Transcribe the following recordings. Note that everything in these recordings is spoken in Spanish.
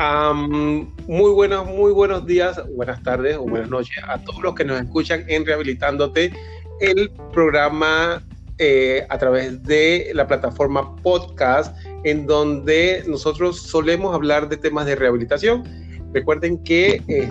muy buenos, muy buenos días, buenas tardes o buenas noches a todos los que nos escuchan en Rehabilitándote, el programa eh, a través de la plataforma podcast, en donde nosotros solemos hablar de temas de rehabilitación. Recuerden que eh,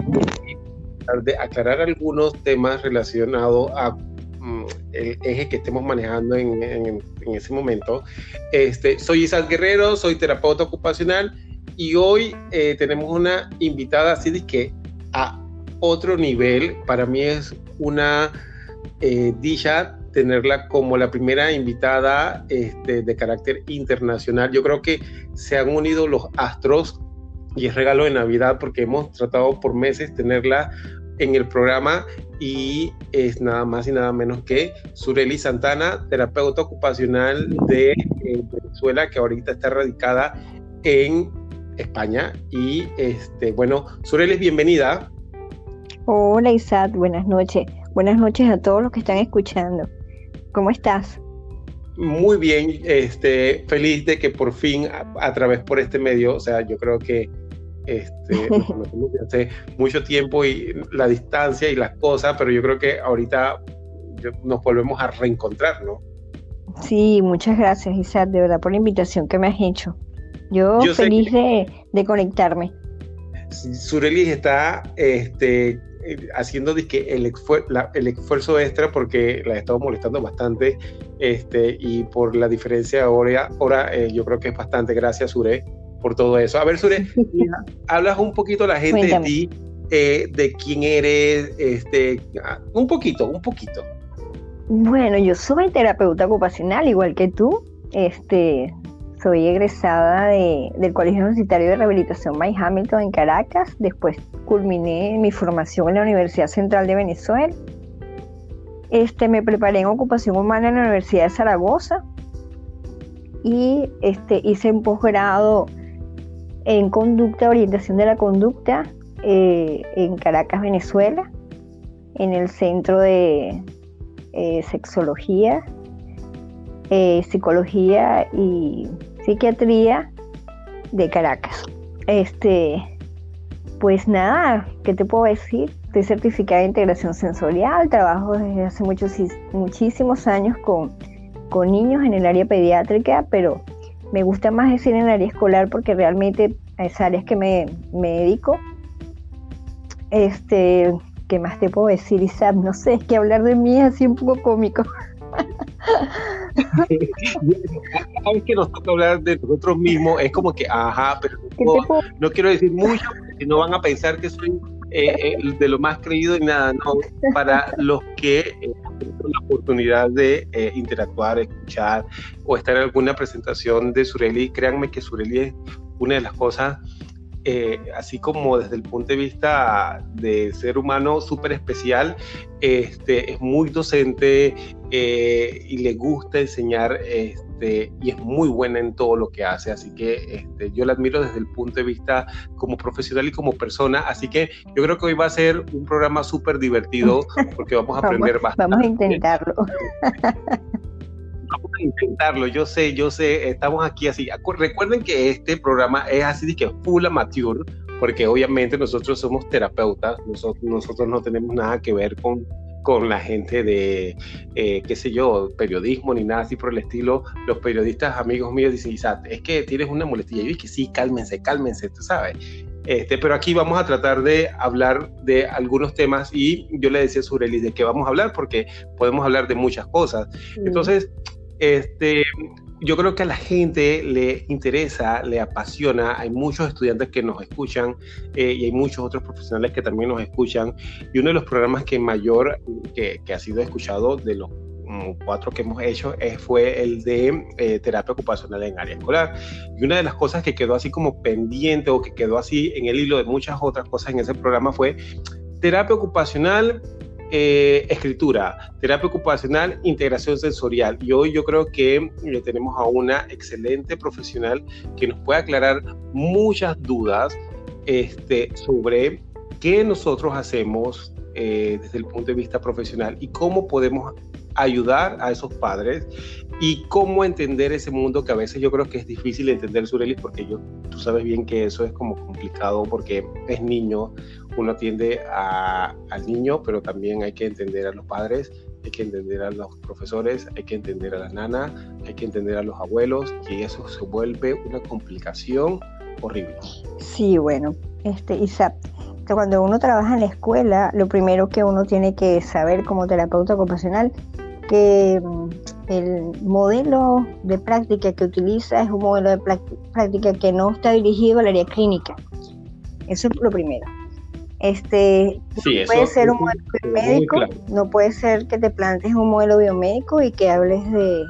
de aclarar algunos temas relacionados a mm, el eje que estemos manejando en, en, ese momento. Este, soy Isaac Guerrero, soy terapeuta ocupacional y hoy eh, tenemos una invitada así que a otro nivel. Para mí es una eh, dicha tenerla como la primera invitada este, de carácter internacional. Yo creo que se han unido los astros y es regalo de Navidad porque hemos tratado por meses tenerla en el programa y es nada más y nada menos que Sureli Santana, terapeuta ocupacional de eh, Venezuela, que ahorita está radicada en España. Y este, bueno, Sureles, bienvenida. Hola Isaac, buenas noches. Buenas noches a todos los que están escuchando. ¿Cómo estás? Muy bien, este, feliz de que por fin a, través por este medio, o sea, yo creo que este, hace mucho tiempo y la distancia y las cosas, pero yo creo que ahorita nos volvemos a reencontrar, ¿no? Sí, muchas gracias Isaac, de verdad por la invitación que me has hecho. Yo, feliz de, conectarme. Surelis está este, haciendo el, el esfuerzo extra porque la he estado molestando bastante este, y por la diferencia ahora, ahora eh, yo creo que es bastante. Gracias, Sure, por todo eso. A ver, Sure, hablas un poquito a la gente de ti, eh, de quién eres, este, ah, un poquito, un poquito. Bueno, yo soy terapeuta ocupacional, igual que tú. Este, soy egresada del Colegio Universitario de Rehabilitación May Hamilton en Caracas. Después culminé mi formación en la Universidad Central de Venezuela. Este, me preparé en ocupación humana en la Universidad de Zaragoza y este, hice un posgrado en conducta, orientación de la conducta eh, en Caracas, Venezuela, en el Centro de eh, Sexología, eh, Psicología y psiquiatría de Caracas. Este, pues nada, ¿qué te puedo decir? Estoy certificada en integración sensorial, trabajo desde hace muchos, muchísimos años con, con niños en el área pediátrica, pero me gusta más decir en el área escolar porque realmente es áreas que me, me dedico. Este, ¿qué más te puedo decir, Isaac? No sé, es que hablar de mí es así un poco cómico. Cada vez que nos toca hablar de nosotros mismos, es como que, ajá, pero no, quiero decir mucho, porque no van a pensar que soy eh, eh, de lo más creído y nada, no. Para los que eh, la oportunidad de interactuar, escuchar o estar en alguna presentación de Sureli, créanme que Sureli es una de las cosas eh, así como desde el punto de vista de ser humano súper especial, este, es muy docente eh, y le gusta enseñar este, y es muy buena en todo lo que hace. Así que este, yo la admiro desde el punto de vista como profesional y como persona. Así que yo creo que hoy va a ser un programa súper divertido porque vamos a aprender bastante. Vamos a intentarlo. vamos a intentarlo, yo sé, yo sé, estamos aquí así. Recuerden que este programa es así de que full amateur, porque obviamente nosotros somos terapeutas, nosotros, nosotros no tenemos nada que ver con, con la gente de, eh, qué sé yo, periodismo ni nada así por el estilo. Los periodistas, amigos míos, dicen, es que tienes una molestilla. Yo dije, sí, cálmense, cálmense, tú sabes. Este, pero aquí vamos a tratar de hablar de algunos temas y yo le decía a Sureli de qué vamos a hablar porque podemos hablar de muchas cosas. Entonces, este, yo creo que a la gente le interesa, le apasiona. Hay muchos estudiantes que nos escuchan eh, y hay muchos otros profesionales que también nos escuchan. Y uno de los programas que mayor, que, ha sido escuchado de los mm, cuatro que hemos hecho fue el de eh, terapia ocupacional en área escolar. Y una de las cosas que quedó así como pendiente o que quedó así en el hilo de muchas otras cosas en ese programa fue terapia ocupacional eh, escritura, terapia ocupacional, integración sensorial. Y hoy yo creo que eh, tenemos a una excelente profesional que nos puede aclarar muchas dudas este, sobre qué nosotros hacemos eh, desde el punto de vista profesional y cómo podemos ayudar a esos padres y cómo entender ese mundo que a veces yo creo que es difícil entender, Surelis, porque yo, tú sabes bien que eso es como complicado porque es niño, uno atiende al niño, pero también hay que entender a los padres, hay que entender a los profesores, hay que entender a la nana, hay que entender a los abuelos y eso se vuelve una complicación horrible. Sí, bueno, este, Isaac, cuando uno trabaja en la escuela, lo primero que uno tiene que saber como terapeuta ocupacional que mm, el modelo de práctica que utiliza es un modelo de práctica que no está dirigido al área clínica. Eso es lo primero. Este, puede ser un modelo biomédico, no puede ser que te plantes un modelo biomédico y que hables de,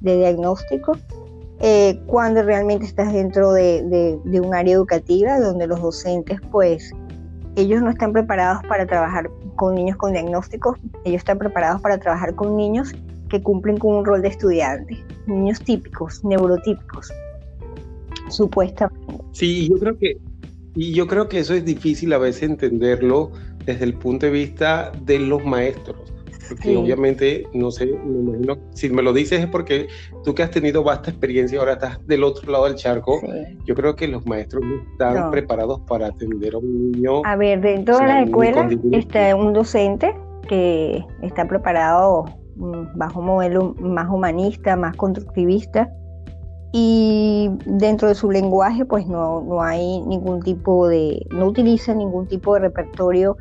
diagnóstico eh, cuando realmente estás dentro de, de, un área educativa donde los docentes pues ellos no están preparados para trabajar con niños con diagnósticos, ellos están preparados para trabajar con niños que cumplen con un rol de estudiante, niños típicos, neurotípicos, supuestamente. Sí, yo creo que y yo creo que eso es difícil a veces entenderlo desde el punto de vista de los maestros. Porque obviamente, no sé, me imagino, si me lo dices es porque tú que has tenido vasta experiencia, ahora estás del otro lado del charco, yo creo que los maestros no están preparados para atender a un niño. A ver, dentro de la escuela está un docente que está preparado mm, bajo un modelo más humanista, más constructivista, y dentro de su lenguaje pues no, no hay ningún tipo de, no utiliza ningún tipo de repertorio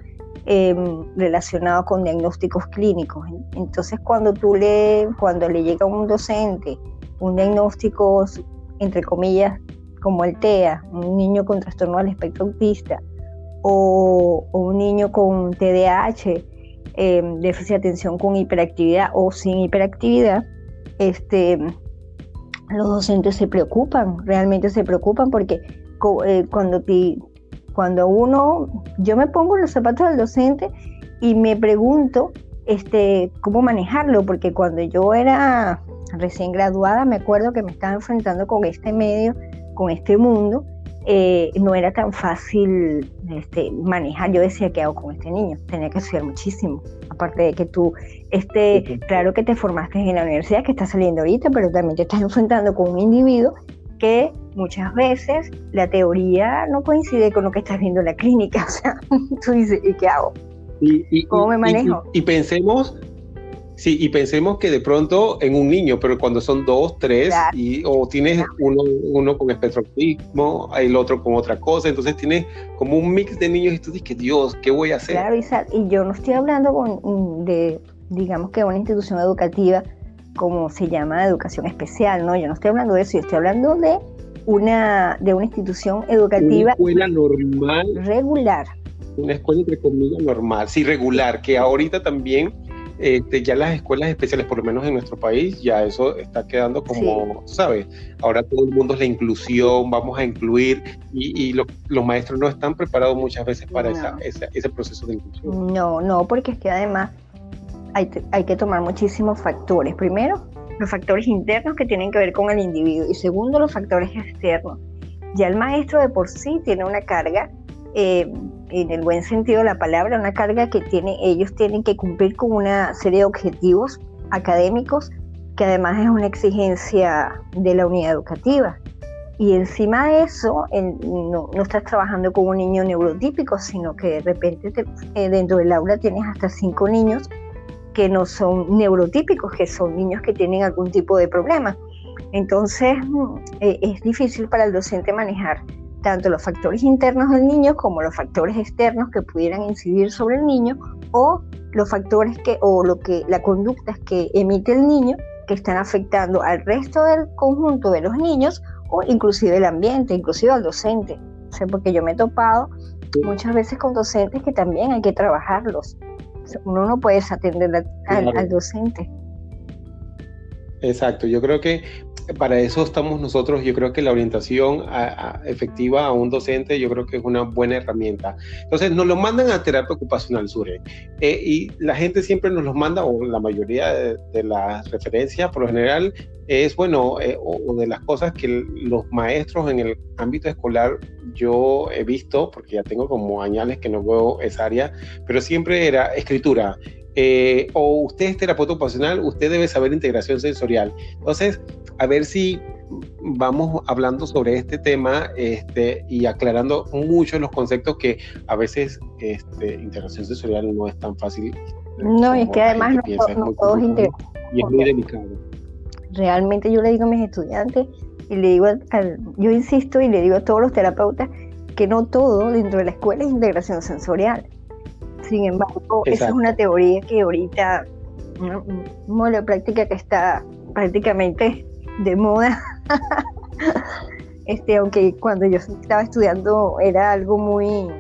Em, relacionado con diagnósticos clínicos. Entonces, cuando tú le, cuando le llega a un docente un diagnóstico, entre comillas, como el TEA, un niño con trastorno del espectro autista, o, un niño con TDAH, em, déficit de atención con hiperactividad o sin hiperactividad, este, los docentes se preocupan, realmente se preocupan porque eh, cuando te, cuando uno, yo me pongo en los zapatos del docente y me pregunto este, cómo manejarlo, porque cuando yo era recién graduada me acuerdo que me estaba enfrentando con este medio, con este mundo, eh, no era tan fácil este, manejar. Yo decía, ¿qué hago con este niño? Tenía que estudiar muchísimo. Aparte de que tú, este, claro que te formaste en la universidad, que estás saliendo ahorita, pero también te estás enfrentando con un individuo que muchas veces la teoría no coincide con lo que estás viendo en la clínica. O sea, tú dices, ¿y qué hago? Y, ¿Cómo me manejo? Y, pensemos, sí, y pensemos que de pronto en un niño, pero cuando son dos, tres, y, o tienes uno, uno con espectroautismo, el otro con otra cosa, entonces tienes como un mix de niños y tú dices, Dios, ¿qué voy a hacer? Claro, y yo no estoy hablando con, de, digamos que una institución educativa como se llama educación especial, ¿no? Yo no estoy hablando de eso, yo estoy hablando de una, de una institución educativa. Una escuela normal. Regular. Una escuela entre comillas normal, sí, regular, que ahorita también este, ya las escuelas especiales, por lo menos en nuestro país, ya eso está quedando como, ¿sabes? Ahora todo el mundo es la inclusión, vamos a incluir, y, los maestros no están preparados muchas veces para ese proceso de inclusión. No, no, porque es que además hay, hay que tomar muchísimos factores. Primero, los factores internos que tienen que ver con el individuo y segundo, los factores externos. Ya el maestro de por sí tiene una carga, eh, en el buen sentido de la palabra, una carga que tiene, ellos tienen que cumplir con una serie de objetivos académicos que además es una exigencia de la unidad educativa. Y encima de eso, no, no, estás trabajando con un niño neurotípico, sino que de repente eh, dentro del aula tienes hasta cinco niños que no son neurotípicos, que son niños que tienen algún tipo de problema. Entonces mm, eh, es difícil para el docente manejar tanto los factores internos del niño como los factores externos que pudieran incidir sobre el niño o los factores que o lo que la conducta que emite el niño que están afectando al resto del conjunto de los niños o inclusive el ambiente, inclusive al docente. porque yo me he topado muchas veces con docentes que también hay que trabajarlos uno no puede atender al, docente. Exacto, yo creo que para eso estamos nosotros. Yo creo que la orientación efectiva a un docente, yo creo que es una buena herramienta. Entonces, nos lo mandan a terapia ocupacional Sure. Eh, y la gente siempre nos los manda, o la mayoría de, las referencias, por lo general, es bueno, eh, o, de las cosas que los maestros en el ámbito escolar yo he visto, porque ya tengo como añales que no veo esa área, pero siempre era escritura, eh, o usted es terapeuta ocupacional, usted debe saber integración sensorial. Entonces, a ver si vamos hablando sobre este tema este, y aclarando mucho los conceptos que a veces este, integración sensorial no es tan fácil. No, y es que además no, todos Y es muy delicado. Realmente yo le digo a mis estudiantes y le digo, yo insisto y le digo a todos los terapeutas que no todo dentro de la escuela es integración sensorial. Sin embargo, esa es una teoría que ahorita, una, una práctica que está prácticamente de moda. este, aunque cuando yo estaba estudiando era algo muy,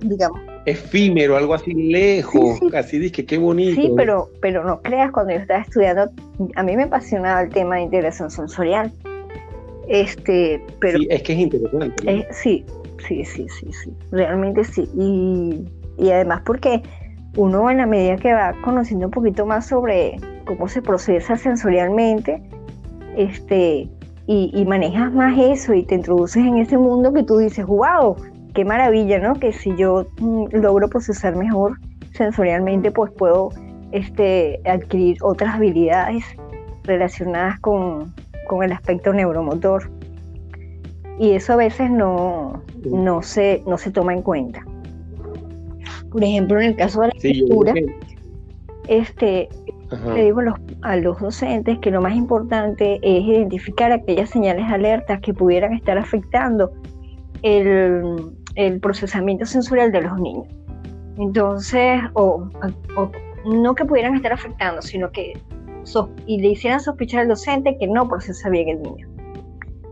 digamos, efímero, algo así lejos, así dije, qué bonito. Sí, pero, pero no creas, cuando yo estaba estudiando, a mí me apasionaba el tema de integración sensorial. Este, pero... Sí, es que es interesante. sí, sí, sí, sí, sí, realmente sí. Y, y además porque uno en la medida que va conociendo un poquito más sobre cómo se procesa sensorialmente, este, y, manejas más eso y te introduces en ese mundo que tú dices, wow, qué maravilla, ¿no? Que si yo mm, logro procesar mejor sensorialmente, pues puedo este, adquirir otras habilidades relacionadas con, el aspecto neuromotor. Y eso a veces no, no, se, no se toma en cuenta. Por ejemplo, en el caso de la lectura, este, le digo a los, docentes que lo más importante es identificar aquellas señales alertas que pudieran estar afectando el, procesamiento sensorial de los niños. Entonces, o, no que pudieran estar afectando, sino que y le hicieran sospechar al docente que no procesa bien el niño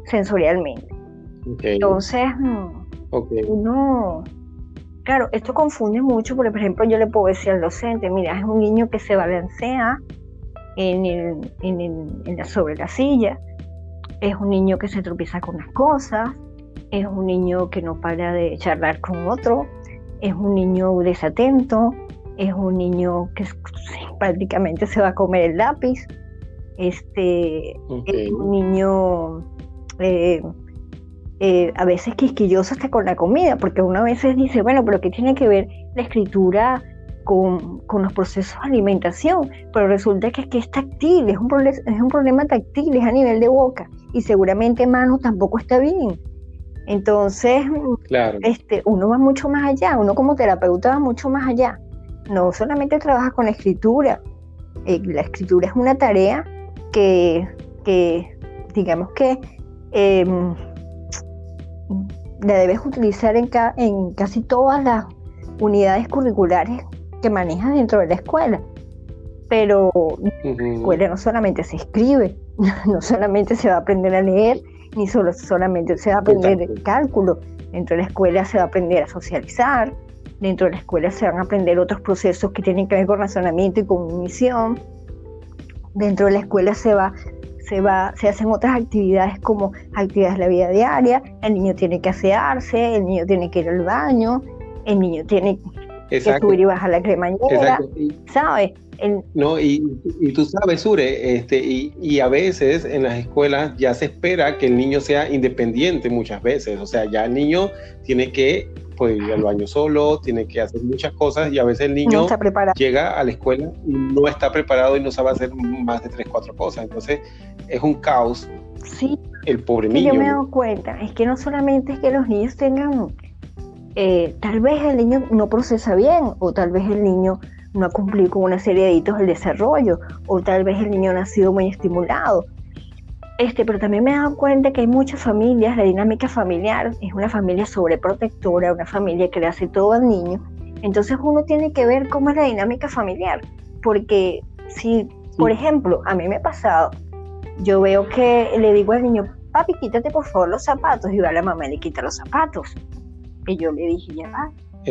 sensorialmente. Entonces, mm, uno Claro, esto confunde mucho, porque por ejemplo yo le puedo decir al docente, mira, es un niño que se balancea en, en, la, sobre la silla, es un niño que se tropieza con las cosas, es un niño que no para de charlar con otro, es un niño desatento, es un niño que prácticamente se va a comer el lápiz, este, es un niño eh, eh, a veces quisquilloso hasta con la comida, porque uno a veces dice, bueno, pero ¿qué tiene que ver la escritura con, los procesos de alimentación? Pero resulta que es que es táctil, es un, es un problema táctil, es a nivel de boca, y seguramente mano tampoco está bien. Entonces, este, uno va mucho más allá, uno como terapeuta va mucho más allá. No solamente trabaja con la escritura, eh, la escritura es una tarea que, digamos que, em, la debes utilizar en, en casi todas las unidades curriculares que manejas dentro de la escuela. Pero en la escuela no solamente se escribe, no solamente se va a aprender a leer, ni solo, solamente se va a aprender el cálculo. Dentro de la escuela se va a aprender a socializar, dentro de la escuela se van a aprender otros procesos que tienen que ver con razonamiento y cognición. Dentro de la escuela se va se, va, se hacen otras actividades como actividades de la vida diaria, el niño tiene que asearse, el niño tiene que ir al baño, el niño tiene que subir y bajar la cremallera, ¿sabes? No, y, y, tú sabes, Sure, este, y, y, a veces en las escuelas ya se espera que el niño sea independiente muchas veces, o sea, ya el niño tiene que puede ir al baño solo, tiene que hacer muchas cosas y a veces el niño llega a la escuela y no está preparado y no sabe hacer más de tres, cuatro cosas. Entonces es un caos. Sí. El pobre niño. Yo me he dado cuenta, es que no solamente es que los niños tengan, eh, tal vez el niño no procesa bien o tal vez el niño no ha cumplido con una serie de hitos del desarrollo o tal vez el niño no ha sido muy estimulado este, pero también me he dado cuenta que hay muchas familias, la dinámica familiar es una familia sobreprotectora, una familia que le hace todo al niño. Entonces uno tiene que ver cómo es la dinámica familiar, porque si, por ejemplo, a mí me ha pasado, yo veo que le digo al niño, papi, quítate por favor los zapatos, y va la mamá y le quita los zapatos. Y yo le dije, ya va,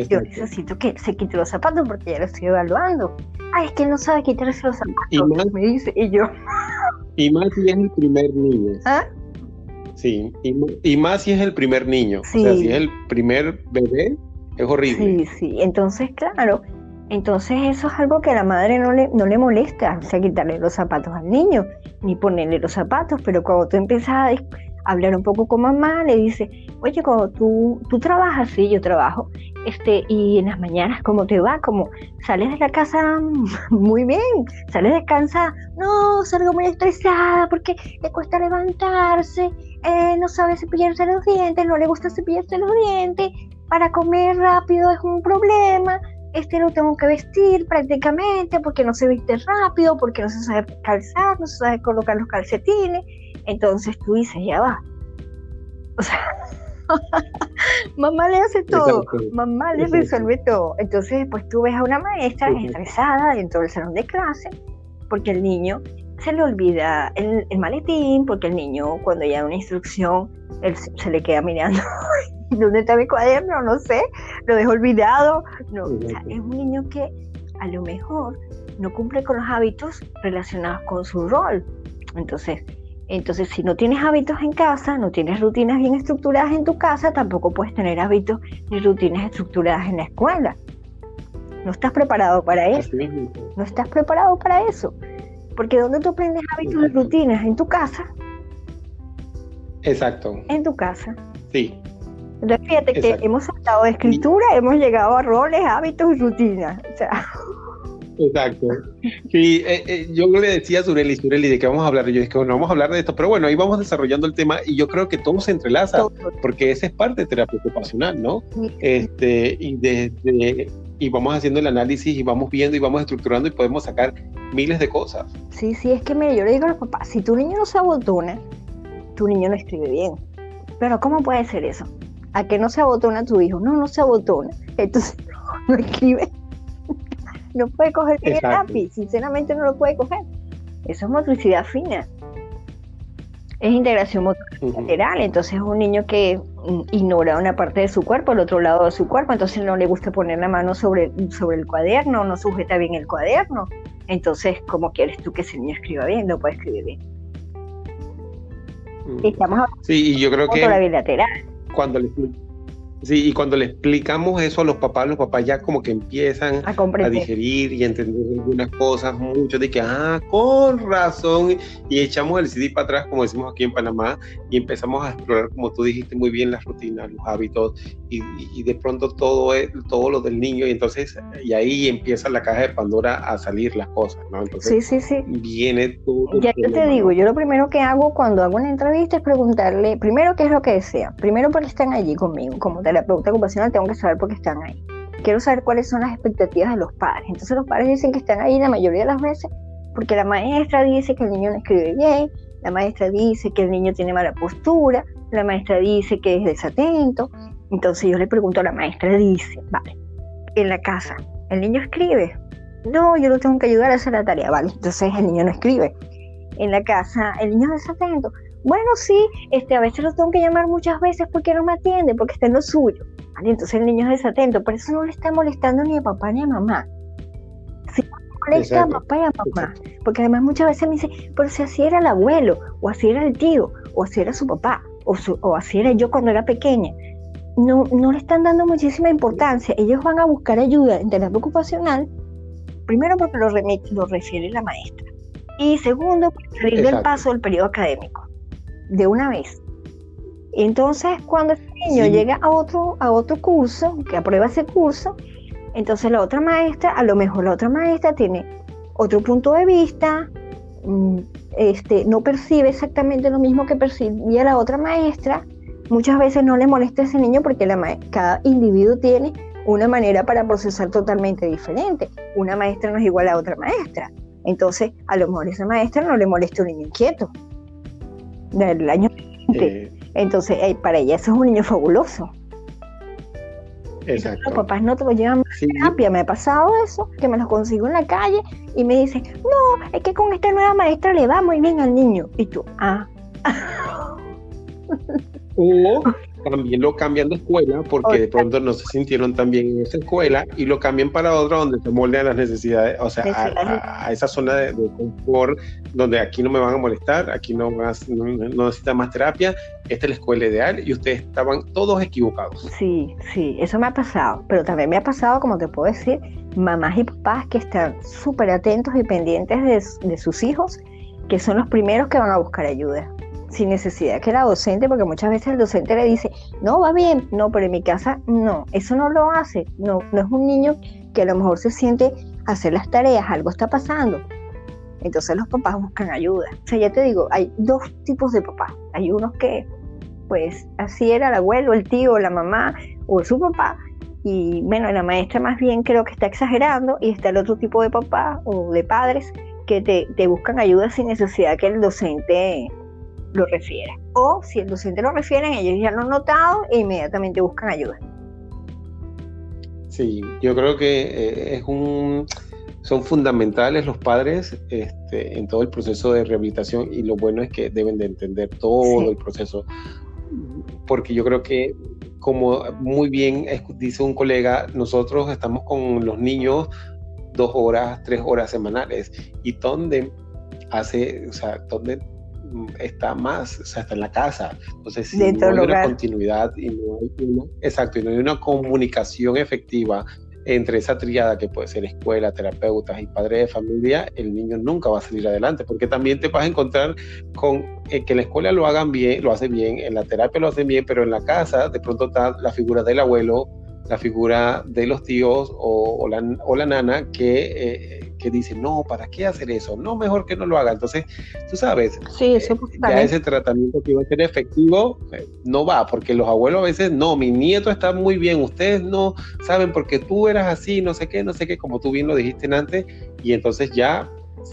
yo necesito que se quite los zapatos porque ya lo estoy evaluando. Ay, es que él no sabe quitarse los zapatos, me dice, y yo... Y más si es el primer niño. ¿Ah? Sí, y, más si es el primer niño. O sea, si es el primer bebé, es horrible. Sí, sí. Entonces, claro, entonces eso es algo que a la madre no le, no le molesta, o sea, quitarle los zapatos al niño, ni ponerle los zapatos, pero cuando tú empiezas hablar un poco con mamá, le dice, oye, como tú, tú trabajas, sí, yo trabajo, este, y en las mañanas, ¿cómo te va? Como sales de la casa muy bien, sales descansada, no, salgo muy estresada porque le cuesta levantarse, eh, no sabe cepillarse los dientes, no le gusta cepillarse los dientes, para comer rápido es un problema, este lo tengo que vestir prácticamente porque no se viste rápido, porque no se sabe calzar, no se sabe colocar los calcetines. Entonces tú dices, ya va. O sea, mamá le hace todo, mamá le resuelve todo. Entonces, pues tú ves a una maestra estresada dentro del salón de clase porque el niño se le olvida el, maletín, porque el niño cuando ya una instrucción, él se le queda mirando ¿dónde está mi cuaderno? No sé, lo dejo olvidado. No, es un niño que a lo mejor no cumple con los hábitos relacionados con su rol. Entonces, entonces, si no tienes hábitos en casa, no tienes rutinas bien estructuradas en tu casa, tampoco puedes tener hábitos ni rutinas estructuradas en la escuela. No estás preparado para eso. No estás preparado para eso. Porque ¿dónde tú aprendes hábitos y rutinas? En tu casa. Exacto. En tu casa. Sí. Entonces, fíjate que hemos saltado de escritura, hemos llegado a roles, hábitos y rutinas. Exacto. Sí, eh, eh, yo le decía a Sureli, Sureli, ¿de qué vamos a hablar? yo dije que no vamos a hablar de esto, pero bueno, ahí vamos desarrollando el tema y yo creo que todo se entrelaza, porque esa es parte de terapia ocupacional, ¿no? Este, y desde y vamos haciendo el análisis y vamos viendo y vamos estructurando y podemos sacar miles de cosas. Sí, sí, es que mire, yo le digo a los papás, si tu niño no se abotona, tu niño no escribe bien. Pero ¿cómo puede ser eso? ¿A que no se abotona tu hijo? No, no se abotona. Entonces no, escribe. No puede coger el lápiz, sinceramente no lo puede coger. Eso es motricidad fina. Es integración motora lateral, entonces es un niño que mm, ignora una parte de su cuerpo, el otro lado de su cuerpo, entonces no le gusta poner la mano sobre, sobre el cuaderno, no sujeta bien el cuaderno. Entonces, ¿cómo quieres tú que ese niño escriba bien? No puede escribir bien. Estamos hablando sí, y yo creo que bilateral. cuando le Sí, y cuando le explicamos eso a los papás, los papás ya como que empiezan a, digerir y a entender algunas cosas, mucho de que, ah, con razón, y echamos el CD para atrás, como decimos aquí en Panamá, y empezamos a explorar, como tú dijiste muy bien, las rutinas, los hábitos, y, de pronto todo, es, todo lo del niño, y entonces, y ahí empieza la caja de Pandora a salir las cosas, ¿no? Entonces, sí, sí, sí. Viene todo. Ya yo te digo, yo lo primero que hago cuando hago una entrevista es preguntarle, primero, qué es lo que desea, primero, porque están allí conmigo, como te terapeuta ocupacional tengo que saber por qué están ahí. Quiero saber cuáles son las expectativas de los padres. Entonces los padres dicen que están ahí la mayoría de las veces porque la maestra dice que el niño no escribe bien, la maestra dice que el niño tiene mala postura, la maestra dice que es desatento. Entonces yo le pregunto a la maestra, dice, vale, en la casa, ¿el niño escribe? No, yo lo tengo que ayudar a hacer la tarea, vale. Entonces el niño no escribe. En la casa, el niño es desatento. Bueno, sí, este, a veces lo tengo que llamar muchas veces porque no me atiende, porque está en lo suyo. Entonces el niño es desatento, por eso no le está molestando ni a papá ni a mamá. Si molesta a papá y a mamá, porque además muchas veces me dice, pero si así era el abuelo, o así era el tío, o así era su papá, o, o así era yo cuando era pequeña. No, no le están dando muchísima importancia. Ellos van a buscar ayuda en terapia ocupacional, primero porque lo, lo refiere la maestra, y segundo, porque salir del paso del periodo académico de una vez. Entonces, cuando el niño llega a otro, a otro curso, que aprueba ese curso, entonces la otra maestra, a lo mejor la otra maestra tiene otro punto de vista, mm, este, no percibe exactamente lo mismo que percibía la otra maestra. Muchas veces no le molesta a ese niño porque la cada individuo tiene una manera para procesar totalmente diferente. Una maestra no es igual a otra maestra. Entonces, a lo mejor esa maestra no le molesta a un niño inquieto del año siguiente. Entonces, eh, para ella eso es un niño fabuloso. Exacto. Los papás no te lo llevan a terapia. Me ha pasado eso, que me los consigo en la calle y me dicen, no, es que con esta nueva maestra le va muy bien al niño. Y tú, ah. También lo cambian de escuela porque de pronto no se sintieron tan bien en esa escuela y lo cambian para otra donde se moldean las necesidades, o sea, a, esa zona de, confort donde aquí no me van a molestar, aquí no, más, no, necesitan más terapia, esta es la escuela ideal y ustedes estaban todos equivocados. Sí, sí, eso me ha pasado, pero también me ha pasado, como te puedo decir, mamás y papás que están súper atentos y pendientes de, de sus hijos, que son los primeros que van a buscar ayuda sin necesidad que la docente, porque muchas veces el docente le dice, no, va bien, no, pero en mi casa no, eso no lo hace, no, no es un niño que a lo mejor se siente hacer las tareas, algo está pasando. Entonces los papás buscan ayuda. O sea, ya te digo, hay dos tipos de papás. Hay unos que, pues, así era el abuelo, el tío, la mamá o su papá. Y bueno, la maestra más bien creo que está exagerando. Y está el otro tipo de papá o de padres que te, te buscan ayuda sin necesidad que el docente lo refiera. O si el docente lo refiere, ellos ya lo han notado e inmediatamente buscan ayuda. Sí, yo creo que eh, es un, son fundamentales los padres este, en todo el proceso de rehabilitación y lo bueno es que deben de entender todo el proceso, porque yo creo que como muy bien dice un colega, nosotros estamos con los niños dos horas, tres horas semanales y donde hace, o sea, donde está más, o sea, está en la casa. Entonces, si no hay una continuidad y no hay una, exacto, y no hay una comunicación efectiva entre esa triada que puede ser escuela, terapeutas y padres de familia, el niño nunca va a salir adelante, porque también te vas a encontrar con eh, que en la escuela lo hagan bien, lo hace bien, en la terapia lo hacen bien, pero en la casa de pronto está la figura del abuelo, la figura de los tíos o, la, o la, nana que eh, que dice, no, ¿para qué hacer eso? No, mejor que no lo haga. Entonces, tú sabes, sí, eso eh, ya ese tratamiento que iba a ser efectivo eh, no va, porque los abuelos a veces, no, mi nieto está muy bien, ustedes no saben porque tú eras así, no sé qué, no sé qué, como tú bien lo dijiste antes, y entonces ya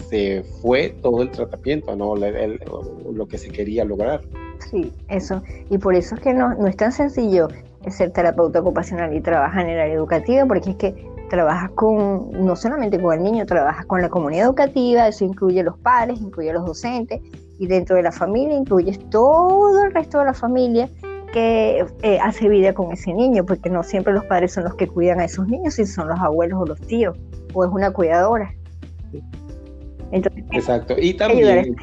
se fue todo el tratamiento, ¿no? lo que se quería lograr. Sí, eso. Y por eso es que no, no es tan sencillo ser terapeuta ocupacional y trabajar en el área educativa, porque es que trabajas con, no solamente con el niño, trabajas con la comunidad educativa, eso incluye los padres, incluye los docentes, y dentro de la familia incluyes todo el resto de la familia que eh, hace vida con ese niño, porque no siempre los padres son los que cuidan a esos niños, si son los abuelos o los tíos, o es una cuidadora. Exacto, y también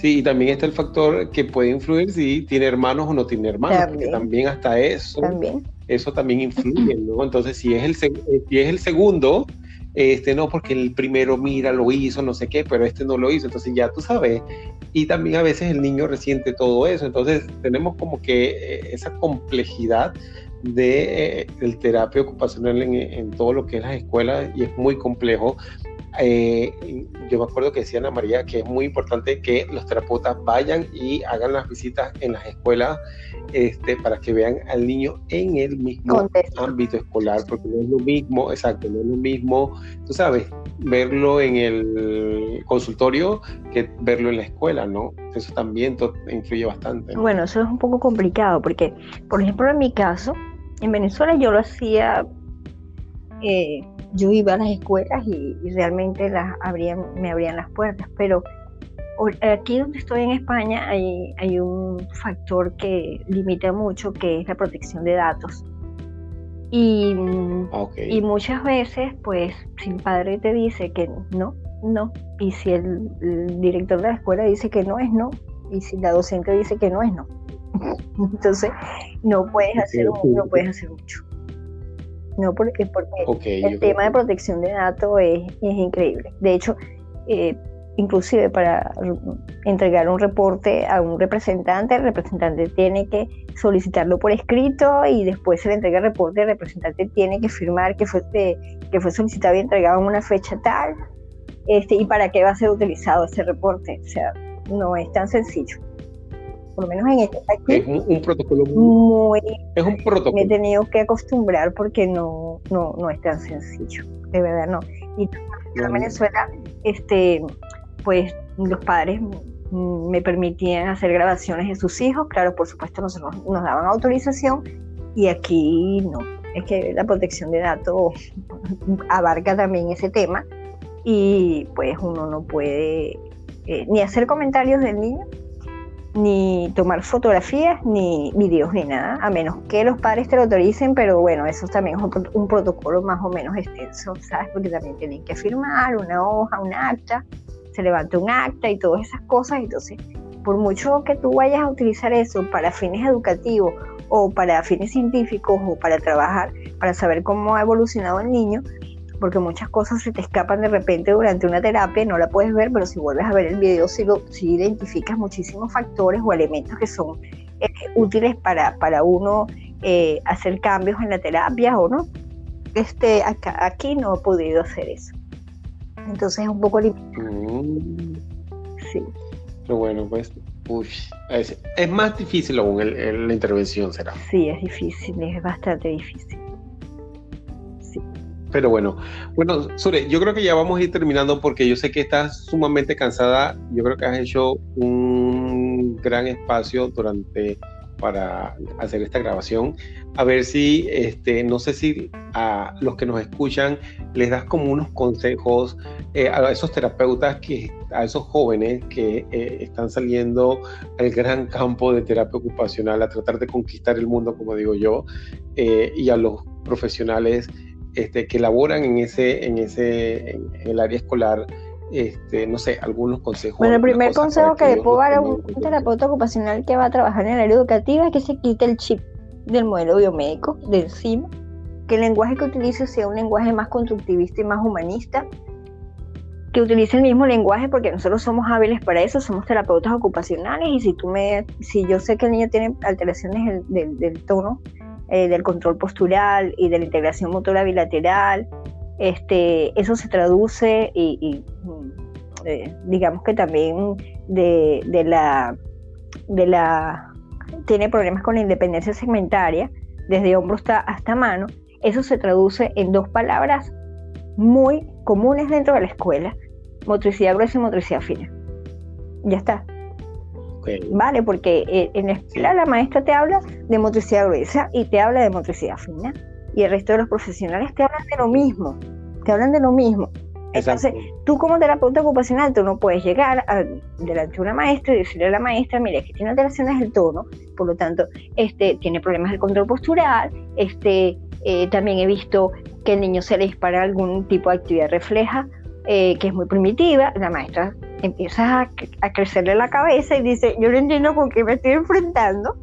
sí, y también está el factor que puede influir si tiene hermanos o no tiene hermanos, también, porque también hasta eso también eso también influye, ¿no? Entonces, si es el, eh, si es el segundo, este no, porque el primero, mira, lo hizo, no sé qué, pero este no lo hizo, entonces ya tú sabes. Y también a veces el niño resiente todo eso, entonces tenemos como que eh, esa complejidad de eh, el terapia ocupacional en, en, todo lo que es las escuelas y es muy complejo. Yo me acuerdo que decía Ana María que es muy importante que los terapeutas vayan y hagan las visitas en las escuelas este, para que vean al niño en el mismo ámbito escolar, porque no es lo mismo, exacto, no es lo mismo, tú sabes, verlo en el consultorio que verlo en la escuela, ¿no? Eso también influye bastante. Bueno, eso es un poco complicado, porque, por ejemplo, en mi caso, en Venezuela yo lo hacía, eh, yo iba a las escuelas y, realmente las abrían, me abrían las puertas, pero aquí donde estoy en España hay, hay un factor que limita mucho, que es la protección de datos. Y, ah, y muchas veces, pues, si el padre te dice que no, no, y si el, director de la escuela dice que no es no, y si la docente dice que no es no, entonces no puedes hacer, no puedes hacer mucho. No, porque, porque el tema de protección de datos es, es increíble. De hecho, eh, inclusive para entregar un reporte a un representante, el representante tiene que solicitarlo por escrito y después se le entrega el reporte, el representante tiene que firmar que fue, que fue solicitado y entregado en una fecha tal, este, y para qué va a ser utilizado ese reporte. O sea, no es tan sencillo. Por lo menos en este Es un, protocolo muy, Es un protocolo. Me he tenido que acostumbrar porque no, no, no es tan sencillo. De verdad, no. Y en Venezuela, este pues los padres me permitían hacer grabaciones de sus hijos, claro, por supuesto nos, nos daban autorización y aquí no, es que la protección de datos abarca también ese tema y pues uno no puede eh, ni hacer comentarios del niño, ni tomar fotografías, ni videos, ni nada, a menos que los padres te lo autoricen, pero bueno, eso también es un, un protocolo más o menos extenso, ¿sabes? Porque también tienen que firmar una hoja, un acta, se levanta un acta y todas esas cosas. Entonces, por mucho que tú vayas a utilizar eso para fines educativos o para fines científicos o para trabajar, para saber cómo ha evolucionado el niño, porque muchas cosas se te escapan de repente durante una terapia, no la puedes ver, pero si vuelves a ver el video, si lo, identificas muchísimos factores o elementos que son eh, útiles para, para uno eh, hacer cambios en la terapia o no. Este, aquí no he podido hacer eso. Entonces es un poco limitado. Mm. Sí. Pero bueno, pues es, más difícil aún la intervención, será. Sí, es difícil, es bastante difícil. Pero bueno, bueno, Sure, yo creo que ya vamos a ir terminando porque yo sé que estás sumamente cansada. Yo creo que has hecho un gran espacio durante para hacer esta grabación. A ver si, este, no sé si a los que nos escuchan les das como unos consejos eh, a esos terapeutas, que, a esos jóvenes que eh, están saliendo al gran campo de terapia ocupacional, a tratar de conquistar el mundo, como digo yo, eh, y a los profesionales este, que laboran en ese, en ese, en el área escolar este, no sé, algunos consejos. Bueno, el primer consejo que, le puedo dar a un terapeuta ocupacional que va a trabajar en el área educativa es que se quite el chip del modelo biomédico de encima, que el lenguaje que utilice sea un lenguaje más constructivista y más humanista, que utilice el mismo lenguaje porque nosotros somos hábiles para eso, somos terapeutas ocupacionales y si tú me, si yo sé que el niño tiene alteraciones del, tono, eh, del control postural y de la integración motora bilateral, este, eso se traduce y, eh, digamos que también de, la, de la, tiene problemas con la independencia segmentaria, desde hombro hasta, hasta mano, eso se traduce en dos palabras muy comunes dentro de la escuela, motricidad gruesa y motricidad fina. Ya está. Vale, porque eh, en la escuela la maestra te habla de motricidad gruesa y te habla de motricidad fina. Y el resto de los profesionales te hablan de lo mismo, te hablan de lo mismo. Entonces, tú como terapeuta ocupacional, tú no puedes llegar a, delante de una maestra y decirle a la maestra, mire, que tiene alteraciones del tono, por lo tanto, este, tiene problemas de control postural, este, eh, también he visto que el niño se le dispara algún tipo de actividad refleja, eh, que es muy primitiva, la maestra empieza a, a, crecerle la cabeza y dice, yo no entiendo con qué me estoy enfrentando,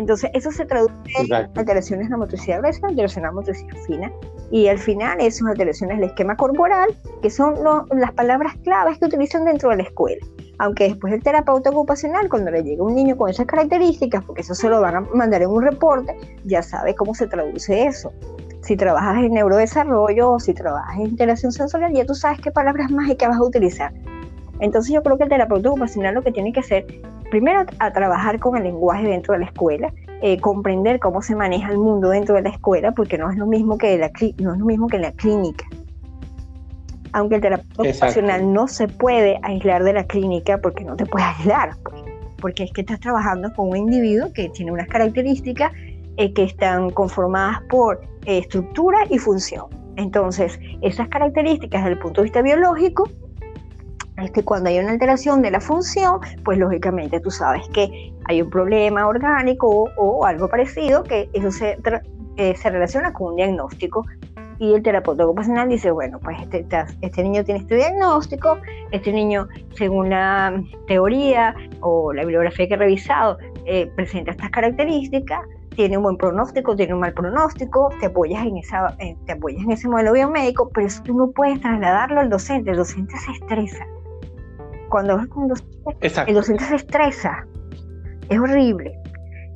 entonces, eso se traduce en alteraciones de la motricidad gruesa, alteraciones de la motricidad fina. Y al final, es son alteraciones del esquema corporal, que son las palabras claves que utilizan dentro de la escuela. Aunque después el terapeuta ocupacional, cuando le llega un niño con esas características, porque eso se lo van a mandar en un reporte, ya sabe cómo se traduce eso. Si trabajas en neurodesarrollo o si trabajas en interacción sensorial, ya tú sabes qué palabras mágicas vas a utilizar. Entonces yo creo que el terapeuta ocupacional lo que tiene que hacer primero a trabajar con el lenguaje dentro de la escuela, eh, comprender cómo se maneja el mundo dentro de la escuela, porque no es lo mismo que la, no es lo mismo que la clínica. Aunque el terapeuta ocupacional no se puede aislar de la clínica porque no te puede aislar, pues, porque es que estás trabajando con un individuo que tiene unas características eh, que están conformadas por eh, estructura y función. Entonces, esas características desde el punto de vista biológico es que cuando hay una alteración de la función, pues lógicamente tú sabes que hay un problema orgánico o, algo parecido, que eso se, eh, relaciona con un diagnóstico. Y el terapeuta ocupacional dice, bueno, pues este, este niño tiene este diagnóstico, este niño, según la teoría o la bibliografía que he revisado, eh, presenta estas características, tiene un buen pronóstico, tiene un mal pronóstico, te apoyas en esa, te apoyas en ese modelo biomédico, pero eso tú no puedes trasladarlo al docente, el docente se estresa cuando vas el docente se estresa. Es horrible.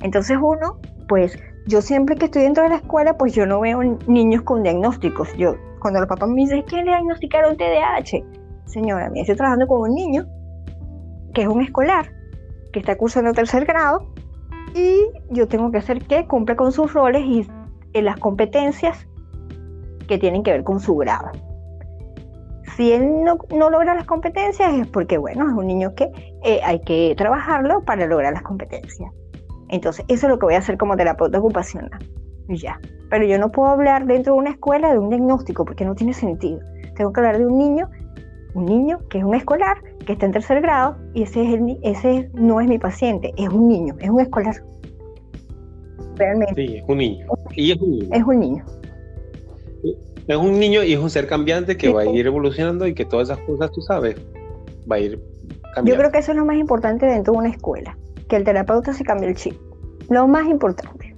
Entonces uno, pues yo siempre que estoy dentro de la escuela, pues yo no veo niños con diagnósticos. Yo, cuando los papás me dicen, ¿qué le diagnosticaron TDAH? Señora, me estoy trabajando con un niño que es un escolar, que está cursando tercer grado, y yo tengo que hacer que cumpla con sus roles y en las competencias que tienen que ver con su grado. Si él no, logra las competencias es porque, bueno, es un niño que eh, hay que trabajarlo para lograr las competencias. Entonces, eso es lo que voy a hacer como terapeuta ocupacional. Ya. Pero yo no puedo hablar dentro de una escuela de un diagnóstico porque no tiene sentido. Tengo que hablar de un niño, un niño que es un escolar, que está en tercer grado, y ese, es el, ese no es mi paciente, es un niño, es un escolar. Realmente. Sí, es un niño. Y es un niño. Es un niño es un niño y es un ser cambiante que va a ir evolucionando y que todas esas cosas, tú sabes, va a ir cambiando. Yo creo que eso es lo más importante dentro de una escuela, que el terapeuta se cambie el chip. Lo más importante.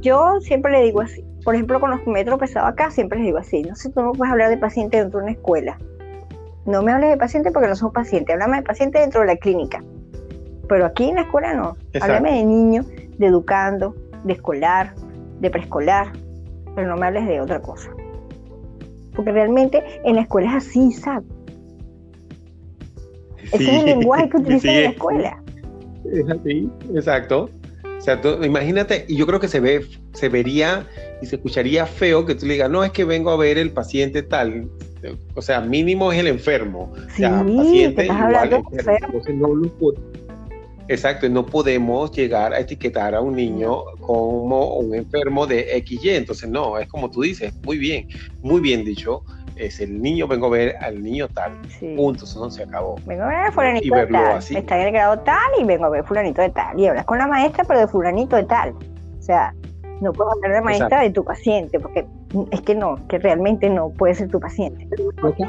Yo siempre le digo así, por ejemplo, con los que me he tropezado acá, siempre les digo así, no sé, tú no puedes hablar de paciente dentro de una escuela. No me hables de paciente porque no son pacientes, háblame de paciente dentro de la clínica. Pero aquí en la escuela no. Háblame de niño, de educando, de escolar, de preescolar, pero no me hables de otra cosa. Porque realmente en la escuela es así, ¿sabes? Ese es el lenguaje que utilizan en la escuela. Es así, exacto. O sea, imagínate, y yo creo que se ve, se vería y se escucharía feo que tú le digas, no, es que vengo a ver el paciente tal. O sea, mínimo es el enfermo. Sí, o sea, paciente igual enfermo. Entonces no lo Exacto, no podemos llegar a etiquetar a un niño como un enfermo de XY. Entonces, no, es como tú dices, muy bien, muy bien dicho. Es el niño, vengo a ver al niño tal. Punto, eso no se acabó. Vengo a ver a fulanito de tal. Está en el grado tal y vengo a ver fulanito de tal. Y hablas con la maestra, pero de fulanito de tal. O sea, no puedo hablar de maestra de tu paciente, porque es que no, que realmente no puede ser tu paciente.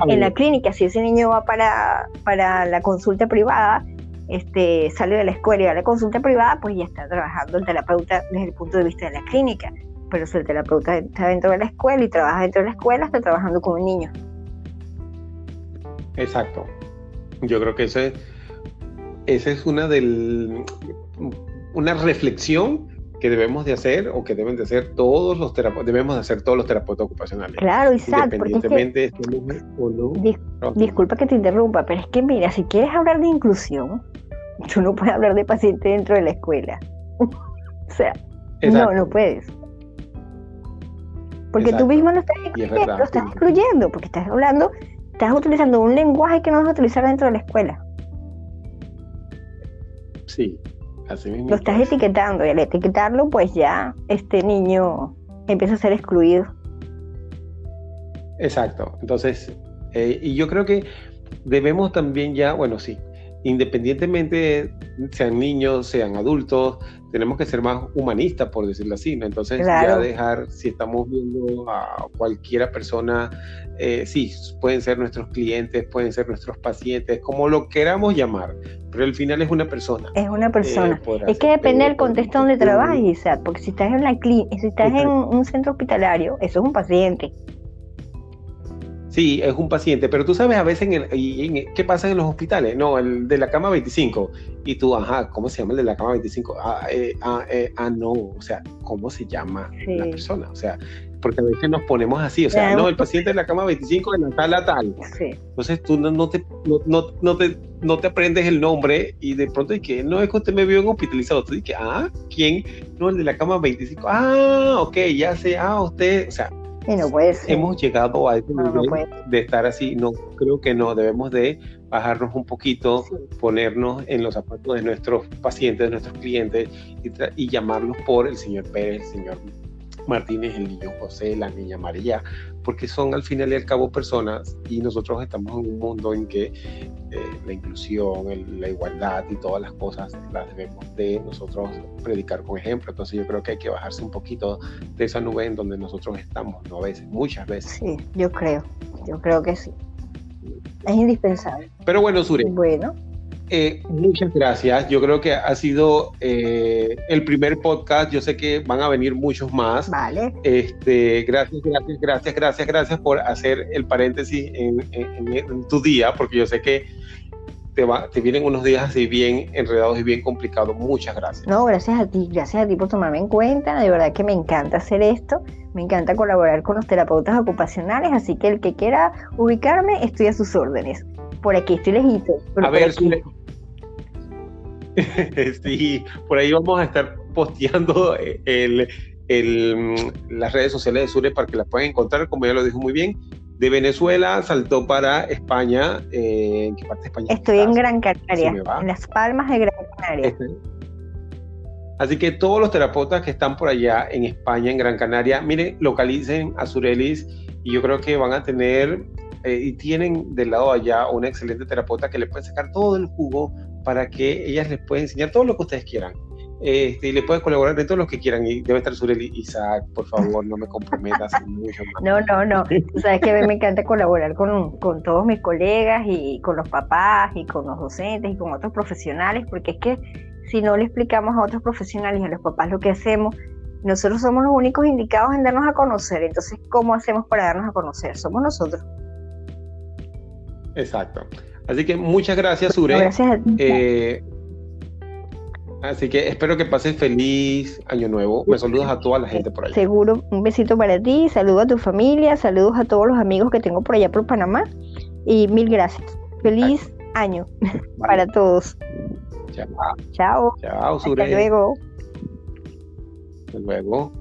En la clínica, si ese niño va para, para la consulta privada, este, sale de la escuela y va a la consulta privada, pues ya está trabajando el terapeuta desde el punto de vista de la clínica. Pero si el terapeuta está dentro de la escuela y trabaja dentro de la escuela, está trabajando con un niño. Exacto. Yo creo que ese, esa es una del, una reflexión que debemos de hacer o que deben de hacer todos los terapeutas, debemos de hacer todos los terapeutas ocupacionales. Claro, Isaac, independientemente o no. disculpa que te interrumpa, pero es que mira, si quieres hablar de inclusión, tú no puedes hablar de paciente dentro de la escuela. o sea, no, no puedes. Porque tú mismo no estás excluyendo, lo estás excluyendo, porque estás hablando, estás utilizando un lenguaje que no vas a utilizar dentro de la escuela. Sí, así mismo. Lo estás etiquetando y al etiquetarlo, pues ya este niño empieza a ser excluido. Exacto. Entonces, eh, y yo creo que debemos también ya, bueno, sí, independientemente sean niños, sean adultos, tenemos que ser más humanistas, por decirlo así, ¿no? Entonces ya dejar, si estamos viendo a cualquiera persona, eh, sí, pueden ser nuestros clientes, pueden ser nuestros pacientes, como lo queramos llamar, pero al final es una persona. Es una persona. Eh, es que depende del contexto donde trabajes, porque si estás en la si estás en un centro hospitalario, eso es un paciente. Sí, es un paciente, pero tú sabes a veces en el, qué pasa en los hospitales. No, el de la cama 25. Y tú, ajá, ¿cómo se llama el de la cama 25? Ah, eh, ah, eh, ah no, o sea, ¿cómo se llama la persona? O sea, porque a veces nos ponemos así, o sea, no, el paciente de la cama 25 de la tal tal. Sí. Entonces tú no, no te, no, no, te, no te aprendes el nombre y de pronto que no es que usted me vio en hospitalizado. Tú dices, ah, ¿quién? No, el de la cama 25. Ah, ok, ya sé, ah, usted, o sea, no puede Hemos llegado a ese nivel de estar así. No, creo que no. Debemos de bajarnos un poquito, ponernos en los zapatos de nuestros pacientes, de nuestros clientes y, y llamarlos por el señor Pérez, el señor Martínez, el niño José, la niña María, porque son al final y al cabo personas y nosotros estamos en un mundo en que eh, la inclusión, la igualdad y todas las cosas las debemos de nosotros predicar con ejemplo. Entonces yo creo que hay que bajarse un poquito de esa nube en donde nosotros estamos, ¿no? A veces, muchas veces. Sí, yo creo, yo creo que sí. Es indispensable. Pero bueno, Sure. Bueno. Eh, muchas gracias. Yo creo que ha sido eh, el primer podcast. Yo sé que van a venir muchos más. Vale. Este, gracias, gracias, gracias, gracias, gracias por hacer el paréntesis en, tu día, porque yo sé que te, va, te vienen unos días así bien enredados y bien complicados. Muchas gracias. No, gracias a ti, gracias a ti por tomarme en cuenta. De verdad que me encanta hacer esto. Me encanta colaborar con los terapeutas ocupacionales, así que el que quiera ubicarme, estoy a sus órdenes. Por aquí estoy lejito. A ver, sí, por ahí vamos a estar posteando el, las redes sociales de Sure para que las puedan encontrar, como ya lo dijo muy bien. De Venezuela saltó para España. Eh, ¿En qué parte de España? Estoy en Gran Canaria, en Las Palmas de Gran Canaria. Este, así que todos los terapeutas que están por allá en España, en Gran Canaria, miren, localicen a Surelis y yo creo que van a tener eh, y tienen del lado allá una excelente terapeuta que le puede sacar todo el jugo para que ellas les puedan enseñar todo lo que ustedes quieran. Este, y le pueden colaborar de todo lo que quieran. Y debe estar Sureli Isaac, por favor, no me comprometas mucho más. No, no, no. Sabes que a mí me encanta colaborar con, con todos mis colegas y con los papás y con los docentes y con otros profesionales, porque es que si no le explicamos a otros profesionales y a los papás lo que hacemos, Nosotros somos los únicos indicados en darnos a conocer. Entonces, ¿cómo hacemos para darnos a conocer? Somos nosotros. Exacto. Así que muchas gracias, Sure. gracias a ti. Eh, así que espero que pases feliz año nuevo. Me saludas a toda la gente por allá. Seguro, un besito para ti, saludos a tu familia, saludos a todos los amigos que tengo por allá por Panamá y mil gracias. Feliz año para todos. Chao. Chao. Chao. Hasta luego. Hasta luego.